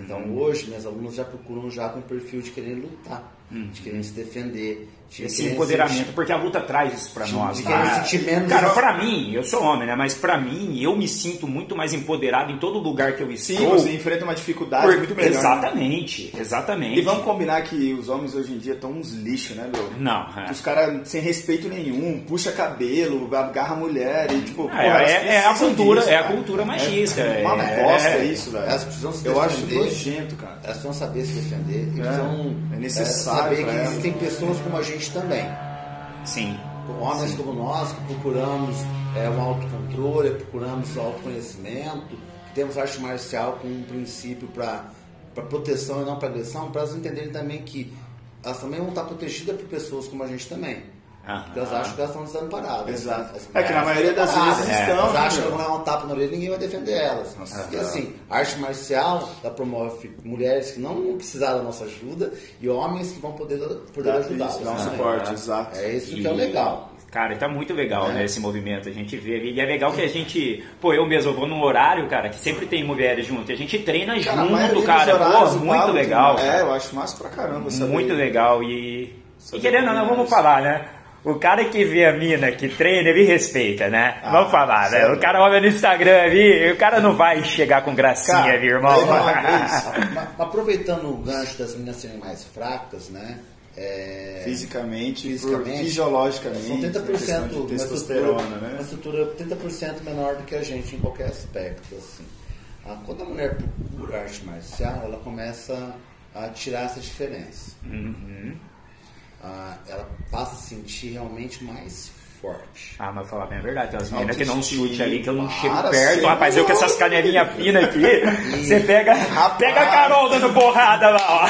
Então hoje minhas alunas já procuram já com o perfil de querer lutar, de querer se defender, de Esse empoderamento, sentir- porque a luta traz isso pra De- nós. de cara. pra mim, eu sou homem, né? Mas pra mim, eu me sinto muito mais empoderado em todo lugar que eu estou. Sim, você enfrenta uma dificuldade por- muito melhor. né? Exatamente, exatamente. E vamos combinar que os homens hoje em dia estão uns lixos, né, meu? Não, é. Os caras sem respeito nenhum, puxa cabelo, agarra a mulher e tipo. É, elas é- é a cultura- disso, é a cultura machista, É uma é- bosta é- isso, velho. Elas precisam se Eu acho defender. nojento, cara. Elas precisam saber se defender e precisam é necessário saber que elas. existem pessoas como a gente também. Sim. Homens como nós que procuramos é, um autocontrole, procuramos autoconhecimento, que temos arte marcial como um princípio para proteção e não para agressão, para elas entenderem também que elas também vão estar protegidas por pessoas como a gente também. Aham. Porque elas acham que elas estão desamparadas. Exato. As É que na maioria das vezes desamparadas. estão, Elas né, acham que vão dar um tapa na orelha ninguém vai defender elas. Nossa, e tá. assim, a arte marcial ela promove mulheres que não vão precisar da nossa ajuda e homens que vão poder, poder Dá, ajudá-las. dá um também. suporte, exato. É isso que E- é o legal. Cara, tá muito legal, É. né, esse movimento. A gente vê. E é legal que a gente. Pô, eu mesmo eu vou num horário, cara, que sempre tem mulheres junto. E a gente treina Cara, junto, cara. horários, Pô, muito legal. É, eu acho massa pra caramba. Muito legal. E, e querendo ou não, vamos falar, né? O cara que vê a mina que treina, ele respeita, né? Ah, vamos falar, né? O cara olha no Instagram ali, o cara não vai chegar com gracinha, Cara, viu, irmão? vez- <laughs> Aproveitando o gancho das meninas serem mais fracas, né? É, Fisicamente, Fisicamente, por- fisiologicamente. são 30% questão de uma testosterona, estrutura, né? uma estrutura 30% menor do que a gente em qualquer aspecto. Assim. Ah, quando a mulher procura arte marcial, ela começa a tirar essa diferença. Uhum. Ah, ela passa a se sentir realmente mais forte. Ah, mas falar bem a verdade, tem umas meninas que não chute ali, que eu não chego perto. Rapaz, eu com essas canelinhas finas aqui, <laughs> você pega, pega a Carol dando porrada lá, ó.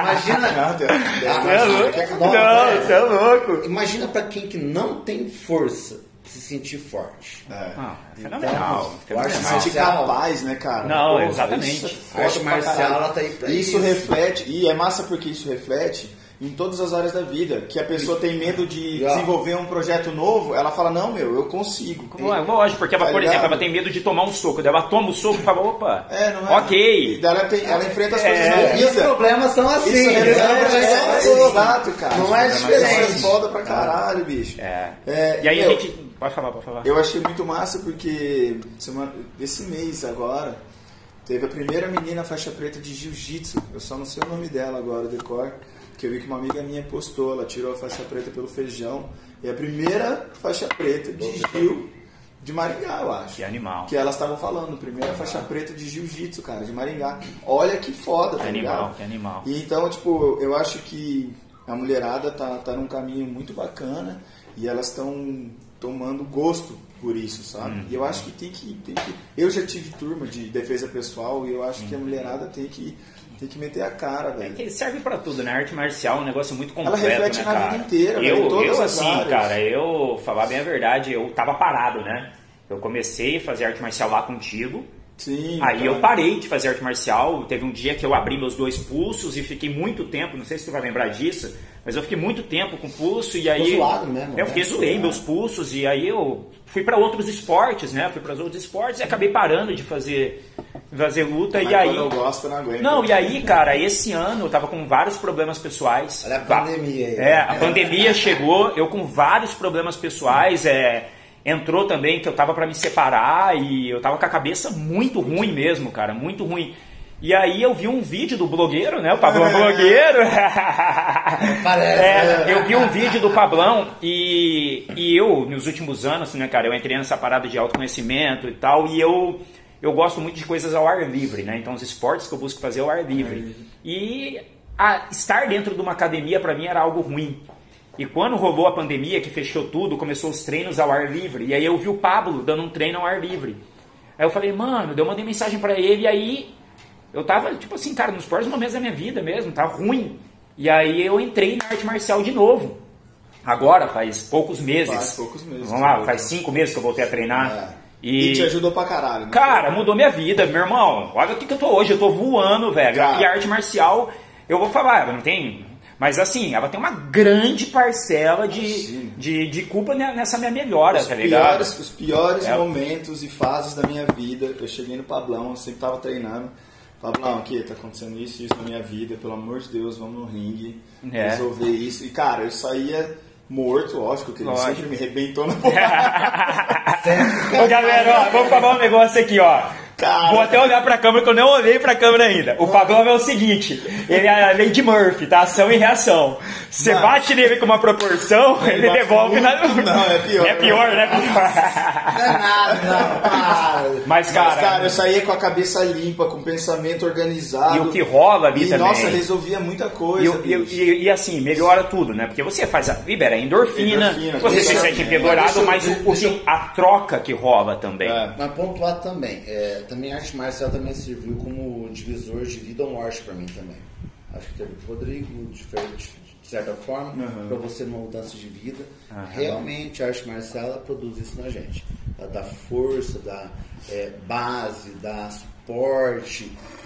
Imagina, <laughs> Você é louco? Não, é. você é louco. imagina para quem que não tem força se sentir forte. É. Ah, é fenomenal. Então, eu acho que sentir capaz, né, cara? Não, Porra, exatamente. isso é A arte pra marcial, ela tá aí pra isso. isso. reflete, e é massa porque isso reflete em todas as áreas da vida. Que a pessoa tem medo de Já. desenvolver um projeto novo, ela fala, não, meu, eu consigo. É lógico, porque ela, Tá por exemplo, ligado? ela tem medo de tomar um soco. Daí ela toma o soco e fala, opa, É, não é? ok. Daí ela, tem- ela enfrenta as coisas É, na E os vida. problemas são assim. Isso né? reflete, Não é, é exato, cara. Não é Isso é diferente. foda pra caralho, bicho. É. É, E aí meu, a gente... Pode falar, pode falar. Eu achei muito massa porque semana, esse mês agora teve a primeira menina faixa preta de jiu-jitsu. Eu só não sei o nome dela agora, o decor. Que eu vi que uma amiga minha postou, ela tirou a faixa preta pelo feijão. E a primeira faixa preta de Gil de Maringá, eu acho. Que animal. Que elas estavam falando, primeira faixa preta de jiu-jitsu, cara, de Maringá. Olha que foda, tá Que ligado? animal, que animal. E então, tipo, eu acho que a mulherada tá, tá num caminho muito bacana e elas estão tomando gosto por isso, sabe? E eu acho que tem, que tem que. Eu já tive turma de defesa pessoal e eu acho que a mulherada tem que, tem que meter a cara, velho. Que serve pra tudo, né? A arte marcial é um negócio muito completo, reflete né, na cara? vida inteira, velho, eu, todas eu as assim, áreas. cara, eu, falar bem a verdade, eu tava parado, né? Eu comecei a fazer arte marcial lá contigo, Sim. Aí cara. eu parei de fazer arte marcial. Teve um dia que eu abri meus dois pulsos e fiquei muito tempo, não sei se tu vai lembrar disso, mas eu fiquei muito tempo com pulso e aí. Zoado mesmo, Eu né? fiquei zoei É. meus pulsos e aí eu fui para outros esportes, né? Fui para os outros esportes e acabei parando de fazer, fazer luta Mas e aí. eu gosto, não aguento. Não, e aí, cara, esse ano eu tava com vários problemas pessoais. Olha a pandemia aí. É, a pandemia chegou, eu com vários problemas pessoais, é, entrou também que eu tava pra me separar e eu tava com a cabeça muito ruim mesmo, cara, muito ruim. E aí eu vi um vídeo do blogueiro, né? O Pablão blogueiro. <laughs> Parece, É, né? eu vi um vídeo do Pablão e, e eu, nos últimos anos, né, cara, eu entrei nessa parada de autoconhecimento e tal, e eu, eu gosto muito de coisas ao ar livre, né? Então os esportes que eu busco fazer ao ar livre. E a- estar dentro de uma academia para mim era algo ruim. E quando rolou a pandemia, que fechou tudo, começou os treinos ao ar livre, e aí eu vi o Pablo dando um treino ao ar livre. Aí eu falei, mano, eu mandei mensagem para ele, e aí eu tava, tipo assim, cara, nos piores momentos da minha vida mesmo, tava ruim. E aí eu entrei na arte marcial de novo. Agora, faz poucos meses. Faz poucos meses Vamos lá, faz cinco meses que eu voltei a treinar. É. E E, te ajudou pra caralho. né? cara, mudou minha vida, meu irmão. Olha o que, que eu tô hoje, eu tô voando, velho. Cara. E a arte marcial, eu vou falar, não tem. Mas assim, ela tem uma grande parcela de, de, de culpa ne- nessa minha melhora, os tá ligado? piores, os piores É. momentos e fases da minha vida, eu cheguei no Pablão, eu sempre tava treinando. Pablão, aqui, tá acontecendo isso e isso na minha vida, pelo amor de Deus, vamos no ringue, É. resolver isso. E cara, eu saía morto, lógico, que ele Lógico. sempre me arrebentou na porrada. <laughs> Ô galera, ó, vamos falar um negócio aqui, ó. Cara. Vou até olhar pra câmera que eu não olhei pra câmera ainda. O Pablão é o seguinte, ele é a lei de Murphy, tá? Ação e reação. Você Mano. bate nele com uma proporção, ele, bate devolve na... Não, é pior. É pior, né? Não é nada, não, para. Mas, cara, Mas, cara, eu saía com a cabeça limpa, com o pensamento organizado. e o que rola ali E, também... nossa, resolvia muita coisa. E, e- e- e, assim, melhora tudo, né? Porque você faz a. libera a endorfina, Endorfina, você se sente empedorado, Mas mas deixa o, o deixa que, a troca que rola também. É. Mas pontuar também, é, também a arte marcial também serviu como divisor de vida ou morte pra mim também. Acho que teve o Rodrigo, diferente, de certa forma, Uhum. pra você numa mudança de vida. Realmente a arte marcial produz isso na gente. Ela dá força, dá é, base, dá suporte,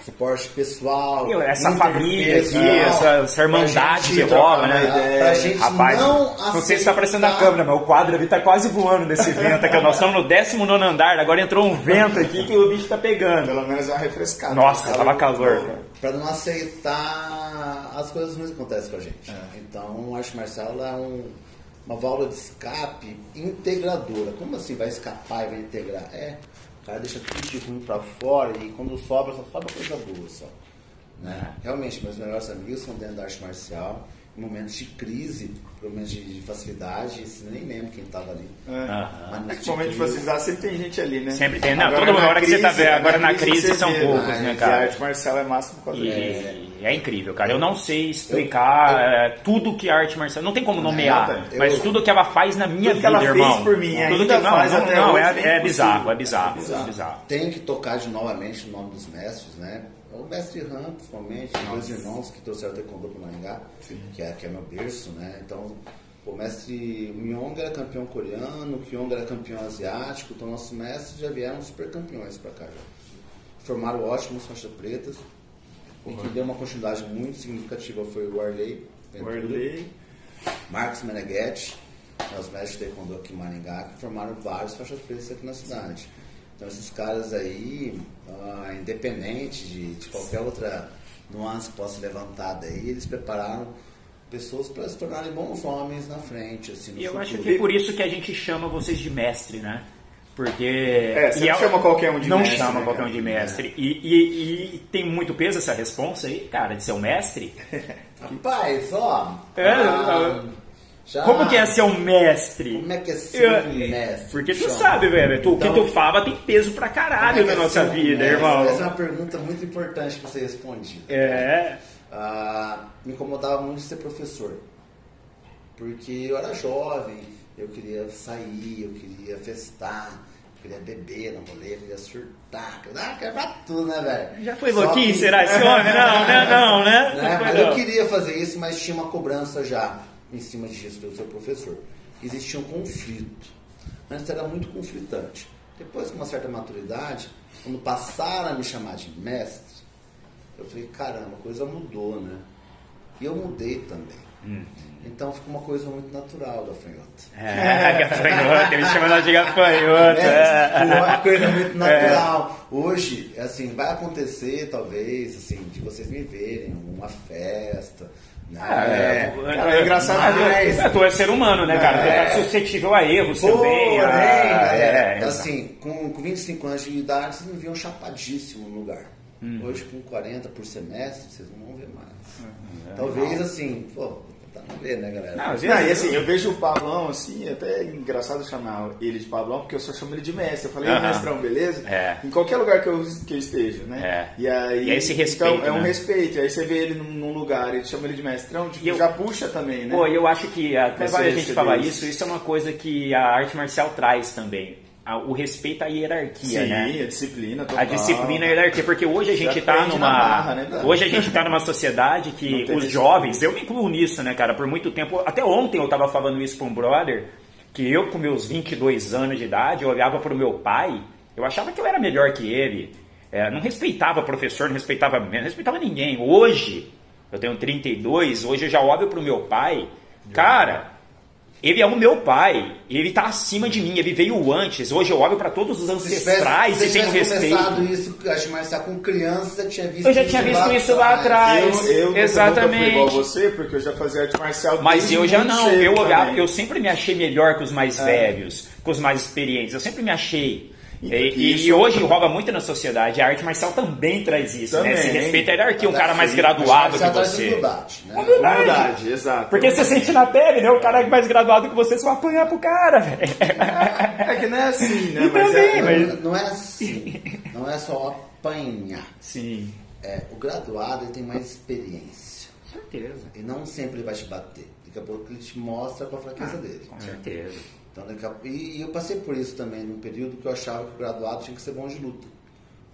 suporte pessoal. Meu, essa família aqui, essa, essa irmandade que trocar rola, né? ideia. Pra gente Rapaz, não não sei se tá aparecendo na câmera, mas o quadro ali tá quase voando nesse vento aqui. Nós estamos no 19 andar, agora entrou um vento aqui que o bicho tá pegando. Pelo menos é uma refrescada. Nossa, tava calor, cara. Pra não aceitar as coisas ruins que acontecem com a gente. Então, a arte marcial ela é um- uma válvula de escape integradora. Como assim vai escapar e vai integrar? É, o cara deixa tudo de ruim pra fora e quando sobra, só sobra coisa boa só. Né? Realmente, meus melhores amigos são dentro da arte marcial. Em momentos de crise, momentos de de facilidade, isso nem lembro quem tava ali. É momento de facilidade sempre tem gente ali, né? Sempre tem. Não, Agora, na hora que você tá crise- vendo, agora na crise você são vê, poucos, né? né, cara? a arte marcial é massa por causa disso. É incrível, cara. Eu não sei explicar é, tudo que a arte marcial. Não tem como nomear, Não, eu- mas tudo que ela faz na minha Tudo que vida, ela fez irmão. por mim, tudo ainda que não, faz não, até não, hoje, é, é bizarro, é bizarro, É é bizarro. bizarro. Tem que tocar de novamente o nome dos mestres, né? O mestre Han, principalmente, dois irmãos que trouxeram o Taekwondo para Maringá, que é, que é meu berço, né? Então, o mestre Myong era campeão coreano, o Kyong era campeão asiático, então nossos mestres já vieram super campeões para cá já. Formaram ótimos faixas pretas, e quem deu uma continuidade muito significativa foi o Arley, Ventura, Orley. Marcos Meneghetti, né, os mestres de taekwondo aqui em Maringá, que formaram vários faixas pretas aqui na cidade. Então esses caras aí, ah, independente de, de qualquer outra nuance que possa ser levantada aí, eles prepararam pessoas para se tornarem bons homens na frente, assim, no E eu futuro. acho que é por isso que a gente chama vocês de mestre, né? Porque. É, você e não chama qualquer um de não mestre, chama né, qualquer um de mestre. E, e- e tem muito peso essa responsa aí, cara, de ser um mestre? <laughs> Rapaz, ó. É, ah, já- Como que é ser um mestre? Como é que é ser Eu- um mestre? Porque tu Chama. sabe, velho, tu, o que Então- tu fala tem peso pra caralho é na é nossa um vida, mestre? irmão. Essa é uma pergunta muito importante para ser respondida. É. Ah, me incomodava muito ser professor. Porque eu era jovem, eu queria sair, eu queria festar, eu queria beber no rolê, eu queria surtar, eu queria quebrar tudo, né, velho? Já foi louquinho, que- será esse homem? <laughs> Não, né? Não, né? Né? Não Mas eu não. queria fazer isso, mas tinha uma cobrança já em cima disso pelo seu professor. Existia um conflito. Antes era muito conflitante. Depois, com uma certa maturidade, quando passaram a me chamar de mestre, eu falei, caramba, a coisa mudou, né? E eu mudei também. Uhum. Então ficou uma coisa muito natural da fanhota. É, <laughs> gafanhoto, ele chama de gafanhoto. É, ficou É. uma coisa muito <laughs> natural. Hoje, assim, vai acontecer, talvez, assim, de vocês me verem uma festa. Né? É, Cara, é engraçado, mas- É, tu é ser humano, né, cara? Tu É. tá suscetível a erros Porém, também. a- é, é, assim, com, com 25 anos de idade, vocês me viam chapadíssimo no lugar. Hum. Hoje, com 40 por semestre, vocês não vão ver mais. Uhum. Talvez, assim, pô, ver, né, galera? Não, Não, e assim, eu vejo o Pablão, assim, até é engraçado chamar ele de Pablão, porque eu só chamo ele de mestre. Eu falei, Aham. mestrão, beleza? É. Em qualquer lugar que eu, que eu esteja, né? É. E aí. E é esse respeito, Então, é um né? respeito. Aí você vê ele num, num lugar, ele chama ele de mestrão, tipo, E eu- já puxa também, né? Pô, eu acho que até Você vale a gente falar isso, isso é uma coisa que a arte marcial traz também. A- O respeito à hierarquia, Sim, né? a disciplina A total. disciplina e a hierarquia, porque hoje a gente está numa. na marra, né, hoje a gente está numa sociedade que os jovens, eu me incluo nisso, né, cara? Por muito tempo, até ontem eu tava falando isso para um brother, que eu com meus 22 anos de idade, eu olhava para o meu pai, eu achava que eu era melhor que ele. É, não respeitava professor, não respeitava, não respeitava ninguém. Hoje, eu tenho 32, hoje eu já olho para o meu pai, cara. Ele é o meu pai, ele tá acima de mim, ele veio antes. Hoje eu olho para todos os Se tivesse- ancestrais se e tenho respeito. isso, acho mais tá com criança, você tinha visto Eu já tinha visto isso lá atrás. Eu, eu Exatamente. nunca fui igual a você, porque eu já fazia arte marcial Mas eu já não, eu olhava, eu sempre me achei melhor que os mais É. velhos, com os mais experientes, eu sempre me achei. E, E- isso- e hoje rola muito na sociedade, a arte marcial também traz isso, né? Também. Esse respeito à hierarquia, um cara mais graduado que você. humildade, né? Humildade. Verdade, exato. Porque você sente na pele, né? O cara mais graduado que você, você vai apanhar pro cara, velho. É que não é assim, né? E Mas também, é, mas- Não, é assim. Não é só apanhar. Sim, É, o graduado ele tem mais experiência. com certeza. E não sempre vai te bater. Daqui a pouco ele te mostra qual a fraqueza dele. Com certeza. Então, a- e, eu passei por isso também, num período que eu achava que o graduado tinha que ser bom de luta.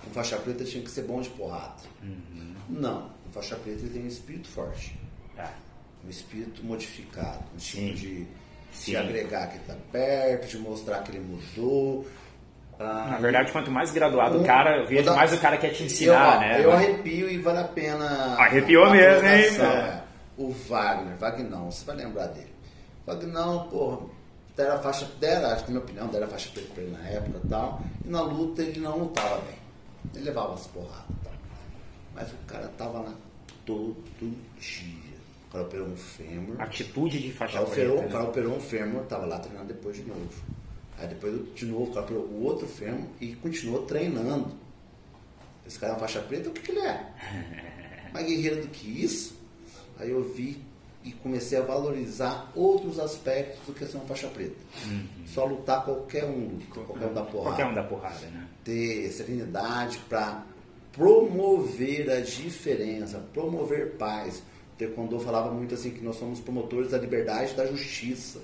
O faixa preta tinha que ser bom de porrada. Uhum. Não, o faixa preta ele tem um espírito forte. Tá. Um espírito modificado. Um Sim. tipo de, Sim. de agregar que ele tá perto, de mostrar que ele mudou. Ah, Na verdade, quanto mais graduado o um- cara, eu vejo dar- mais o cara quer te ensinar, eu, né? Eu arrepio e vale a pena. Arrepiou a mesmo, hein? colocação, É. O Wagner, Vagnão, você vai lembrar dele. Vagnão, porra, deram a faixa, deram, acho que na minha opinião, deram a faixa preta pra ele na época e tal. E na luta ele não lutava bem. Ele levava as porradas e tal. Mas o cara tava lá todo dia. O cara operou um fêmur. Atitude de faixa cara operou, preta. o cara né? operou um fêmur, tava lá treinando depois de novo. Aí depois de novo, o cara operou o outro fêmur e continuou treinando. Esse cara é uma faixa preta, o que, que ele é? <laughs> Mais guerreiro do que isso. Aí eu vi e comecei a valorizar outros aspectos do que ser uma faixa preta. Só lutar qualquer um, luta, qualquer um da porrada Qualquer um da porrada, né? ter serenidade para promover a diferença, promover paz. O Taekwondo falava muito assim que nós somos promotores da liberdade e da justiça.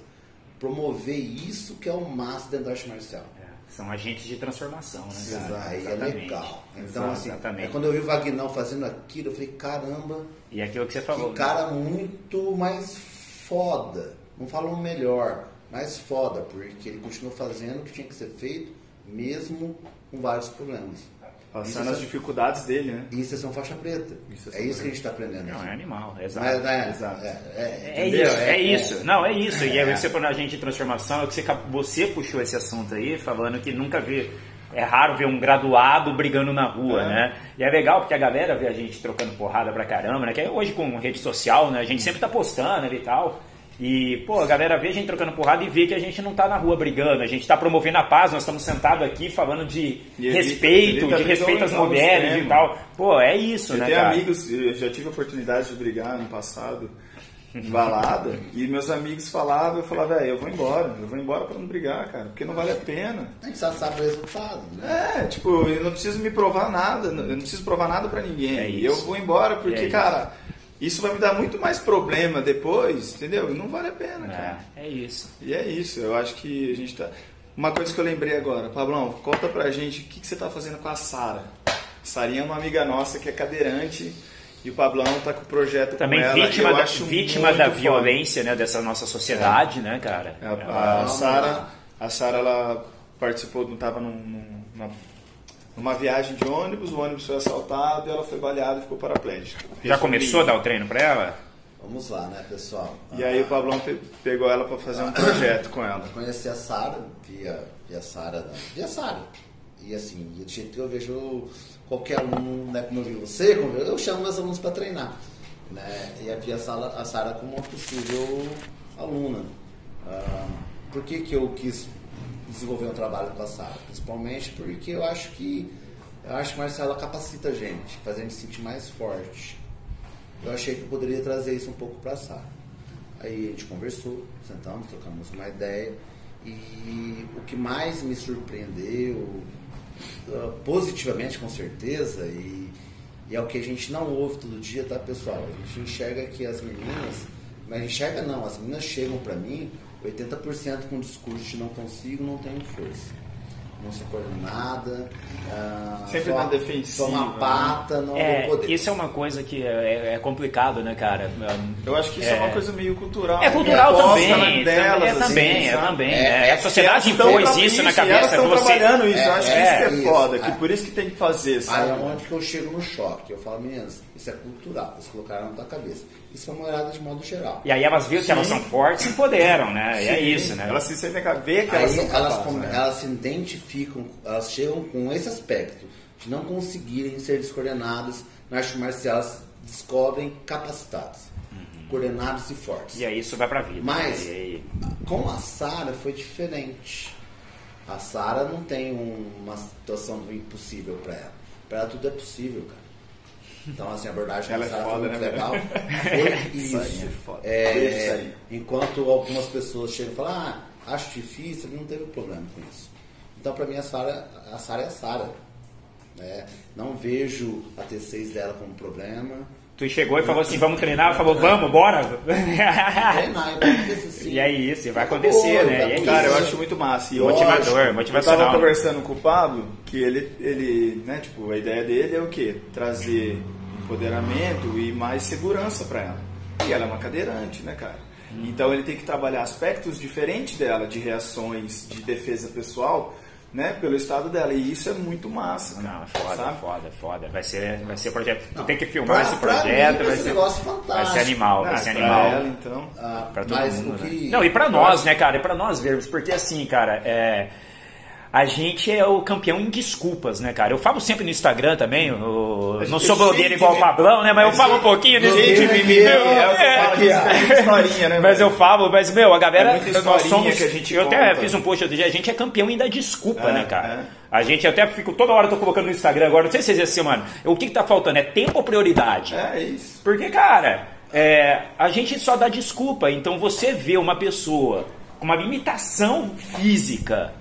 Promover isso que é o máximo dentro da arte marcial. É, São agentes de transformação, né, cara? Exato, é Exatamente. legal. Então, Exato, assim, exatamente. é quando eu vi o Vagnão fazendo aquilo, eu falei, caramba, E é aquilo que você falou. que cara muito mais foda. Não falo melhor, mas foda, porque ele continuou fazendo o que tinha que ser feito, mesmo com vários problemas. Passando Isso as é- dificuldades dele, né? Isso é são faixa preta. Isso é é isso que a gente está aprendendo. Não, é animal, exato. Mas, né, Exato. É, é, É entendeu? isso, é, isso. Não, é isso. E aí É. você falando a gente de transformação, é que você, você puxou esse assunto aí, falando que nunca vê. É raro ver um graduado brigando na rua, É. né? E é legal porque a galera vê a gente trocando porrada pra caramba, né? Que é hoje com rede social, né? A gente sempre tá postando ali e tal. E, pô, a galera vê a gente trocando porrada e vê que a gente não tá na rua brigando, a gente tá promovendo a paz, nós estamos sentados aqui falando de E evita- respeito, evita de respeito às mulheres e tal. Pô, é isso, Eu né, tenho cara? amigos, eu já tive a oportunidade de brigar no passado em balada, e meus amigos falavam, eu falava, velho, eu vou embora, eu vou embora pra não brigar, cara, porque não vale a pena. A gente já sabe o resultado, né? É, tipo, eu não preciso me provar nada, eu não preciso provar nada pra ninguém. É eu vou embora porque, É isso. cara, isso vai me dar muito mais problema depois, entendeu? Não vale a pena, cara. É, é isso. E é isso, eu acho que a gente tá. Uma coisa que eu lembrei agora, Pablão, conta pra gente o que, que você tá fazendo com a Sara. Sarinha é uma amiga nossa que é cadeirante e o Pablão tá com o projeto Também com ela. vítima, eu da, acho vítima da foda. violência né, dessa nossa sociedade, né, cara? A, a Sara, a Sara ela participou, não estava num, num, numa, numa viagem de ônibus, o ônibus foi assaltado e ela foi baleada e ficou paraplégica. Já começou a dar o treino pra ela? Vamos lá, né, pessoal? E aí o Pablão pe- pegou ela para fazer um projeto com ela. Eu conheci a Sara via, via Sara, via Sara. E assim, do jeito que eu vejo qualquer aluno, né, como eu vi você, como eu, eu chamo meus alunos para treinar. Né? E a via Sara, a Sara como uma possível aluna. Ah, por que, que eu quis desenvolver um trabalho com a Sara? Principalmente porque eu acho que eu acho que Marcela capacita a gente, faz a gente se sentir mais forte. Eu achei que eu poderia trazer isso um pouco para a Sara. Aí a gente conversou, sentamos, trocamos uma ideia e o que mais me surpreendeu, ah, positivamente com certeza, e, e é o que a gente não ouve todo dia, tá pessoal? A gente enxerga que as meninas, mas enxerga não, as meninas chegam para mim 80% com discurso de não consigo, não tenho força. Não se nada, ah, Sempre só- na defensiva, Só uma né? pata, não É, vou poder. isso é uma coisa que é, é complicado, né, cara? Eu acho que isso é, uma coisa meio cultural. É cultural né? também, Aposta também, delas, é assim, também, é sabe? também. É, é, é a sociedade impôs isso na e cabeça Elas estão você. trabalhando isso, eu acho que É, isso que é isso. foda, que por isso que tem que fazer, Aí sabe? é onde que eu chego no choque. Eu falo, meninas, isso é cultural, eles colocaram na tua cabeça. Isso é uma olhada de modo geral. E aí elas viram que elas Sim. são fortes e empoderam, né? E é Sim, isso, né? Elas se sentem a ver que elas Aí são elas, capazes, come- né? elas se identificam, elas chegam com esse aspecto de não conseguirem ser descoordenadas na arte marcial, elas descobrem capacitadas, coordenadas e fortes. Uhum. E aí isso vai pra vida. Mas- E aí- Com a Sara foi diferente. A Sara não tem um- uma situação impossível para ela. Para ela tudo é possível, cara. Então, assim, a abordagem Ela da é Sara foda, foi muito né, legal. <laughs> Foi Isso aí isso. é foda. É, enquanto algumas pessoas chegam e falam, ah, acho difícil, ele não teve problema com isso. Então, para mim, a Sara a Sara é a Sara. né? Não vejo a T6 dela como problema. Tu chegou e falou assim, vamos treinar? Falou, vamos, bora? Treinar, eu. <laughs> E é isso, vai acontecer, Boa, né? tá E é. Cara, eu acho muito massa. E Motivador, Eu motivacional. tava conversando com o Pablo que ele, ele, né, tipo, a ideia dele é o quê? Trazer empoderamento e mais segurança pra ela. E ela é uma cadeirante, né, cara? Então ele tem que trabalhar aspectos diferentes dela, de reações, de defesa pessoal, né, pelo estado dela. E isso é muito massa, cara. Não, é foda, sabe? foda, foda. Vai ser, vai ser projeto. Tu tem que filmar Pra- esse pra projeto, mim, vai ser, negócio vai fantástico. ser animal, vai Ah, ser pra animal. ela, então. Ah, Pra todo mas mundo, o né? que... Não, e pra nós, né, cara? E pra nós vermos, porque assim, cara, é. A gente é o campeão em desculpas, né, cara? Eu falo sempre no Instagram também, eu gente não é sou blogueiro igual de- o Pablão, né? Mas eu falo um gente- pouquinho tipo de mimimi, é eu É, né? Mas eu falo, mas meu, a galera, É nós somos. que a gente eu até conta. fiz um post outro dia, a gente é campeão em dar desculpa, É, né, cara? é. A gente até fico toda hora eu tô colocando no Instagram agora, não sei se vocês assim, mano. O que, que tá faltando? É tempo ou prioridade? É isso. Porque, cara, é, a gente só dá desculpa. Então você vê uma pessoa com uma limitação física,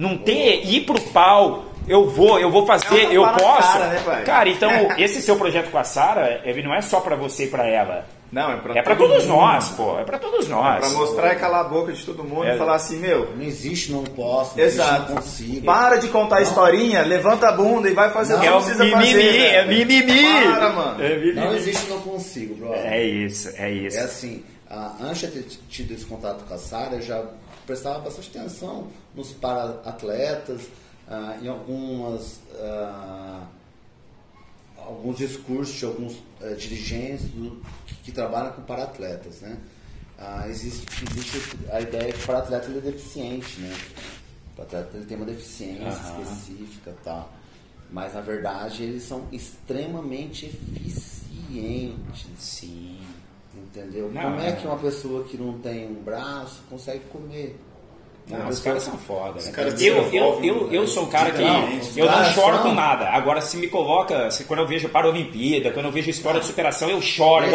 não ter, ir pro pau, eu vou, eu vou fazer, É eu posso. cara, né, cara, então esse seu projeto com a Sara, ele não é só pra você e pra ela. Não, é pra, É pra todos mundo. nós, pô. É pra todos nós. Pra mostrar e calar a boca de todo mundo É. e falar assim, meu, Não existe, não posso, não existe, Exato. não consigo. Para de contar a historinha, levanta a bunda e vai fazer o que É precisa mimimi, fazer. é velho. mimimi. Para, mano. É mimimi. Não existe, não consigo, brother. É isso, é isso. É assim, antes de ter tido esse contato com a Sara, eu já prestava bastante atenção nos para-atletas, ah, em algumas, ah, alguns discursos de alguns eh, dirigentes do- que, que trabalham com para-atletas, né? Ah, existe, existe a ideia que o para-atleta é deficiente, né? O para-atleta tem uma deficiência Aham. específica tal. Mas, na verdade, eles são extremamente eficientes. Sim. Entendeu? Não, Como é é. que uma pessoa que não tem um braço consegue comer? Não, os caras são foda, né? caras Eu, eu, eu, eu sou um cara que. Não, eu não choro são- com nada. Agora, se me coloca. Se, quando eu vejo Paralimpíada, quando eu vejo história de superação, eu choro. Esses-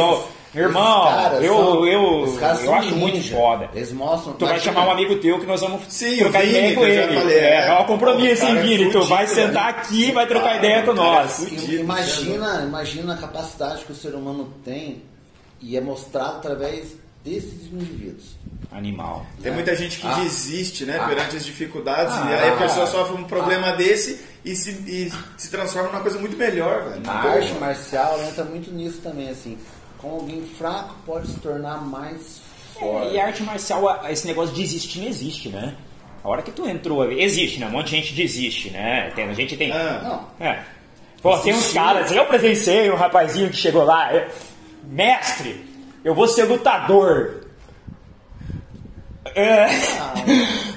irmão, eu, são- eu, eu acho muito ninja. foda. Eles mostram. Tu vai imagina- chamar um amigo teu que nós vamos Sim, trocar Vini, ideia com ele. falei, é, é. é um compromisso, hein, cara é Vini? Tu vai fudido, sentar aqui e vai trocar ideia com é nós. fudido. Imagina, imagina a capacidade que o ser humano tem e é mostrado através desses indivíduos. Animal. Tem muita gente que Ah. desiste, né, Ah. perante as dificuldades, Ah. e aí a pessoa sofre um problema desse e se, e se transforma numa coisa muito melhor, velho. A arte marcial entra muito nisso também, assim. Como alguém fraco pode se tornar mais forte. É, e a arte marcial, esse negócio de existir não existe, né? A hora que tu entrou, existe, né? Um monte de gente desiste, né? Tem, a gente tem. Ah, Não, É. Pô, tem uns caras, eu presenciei um rapazinho que chegou lá, é, mestre, eu vou ser lutador. É,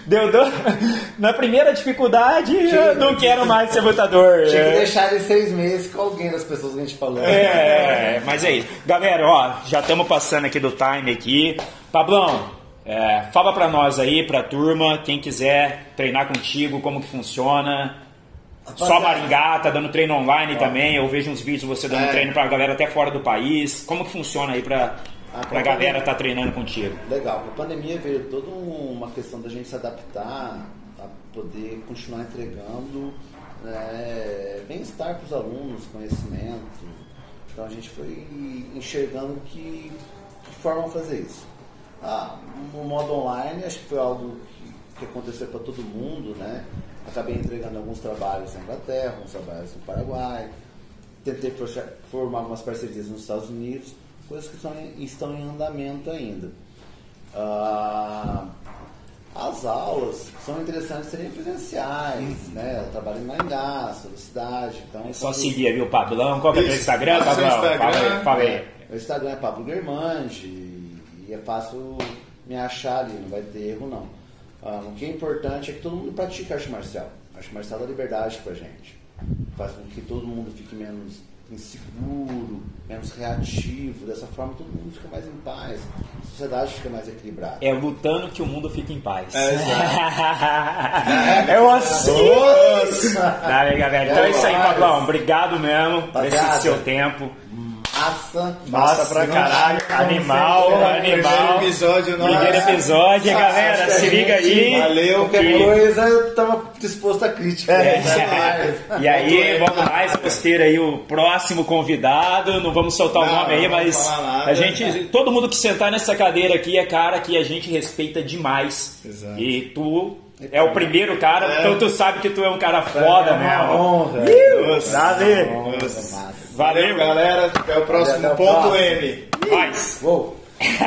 deu, deu- na primeira dificuldade, eu não quero mais ser lutador. tinha que É. deixar ele seis meses com alguém das pessoas que a gente falou. É, mas é isso. Galera, ó, já estamos passando aqui do time aqui. Pablão, é, fala pra nós aí, pra turma, quem quiser treinar contigo, como que funciona. Só. Maringá, tá dando treino online também. Eu vejo uns vídeos você dando É. treino pra galera até fora do país. Como que funciona aí pra, Ah, pra a galera pandemia. tá treinando contigo? Legal, a pandemia veio toda um- uma questão da gente se adaptar a poder continuar entregando né, bem-estar para os alunos, conhecimento. Então a gente foi enxergando que, que forma fazer isso. Ah, no modo online, acho que foi algo que, que aconteceu para todo mundo, né? Acabei entregando alguns trabalhos na Inglaterra, alguns trabalhos no Paraguai, tentei for- formar umas parcerias nos Estados Unidos, coisas que estão em, estão em andamento ainda. Ah, as aulas são interessantes serem presenciais, né? Eu trabalho em Maringá, sou da cidade, então... É só seguir ali o Pablão. Qual que é o. Instagram, Pablão? Instagram. Fala aí, fala aí. Meu Instagram é Pablo Germandi e é fácil me achar ali, não vai ter erro não. Ah, o que é importante é que todo mundo pratique arte marcial. A arte marcial dá liberdade pra gente. Faz com que todo mundo fique menos inseguro, menos reativo. Dessa forma todo mundo fica mais em paz, a sociedade fica mais equilibrada. É lutando que o mundo fica em paz. É, <laughs> É o assim. Nossa! Tá aí, galera. Então é isso aí, Pablão. Obrigado mesmo por esse seu tempo. Massa! Massa pra caralho. Animal, animal. Primeiro episódio nosso. Primeiro episódio, Nossa, galera. que Se a liga aí. Valeu. Qualquer E- coisa eu tava disposto a crítica. É. É. E aí, vamos mais, vamos ter aí o próximo convidado. Não vamos soltar o Não, nome aí, mas a gente, todo mundo que sentar nessa cadeira aqui é cara que a gente respeita demais. Exato. E tu é o primeiro cara, É. então tu sabe que tu é um cara foda É uma mesmo. honra. Nossa. Nossa. Valeu, galera. Até o próximo até ponto. M. Mais. vou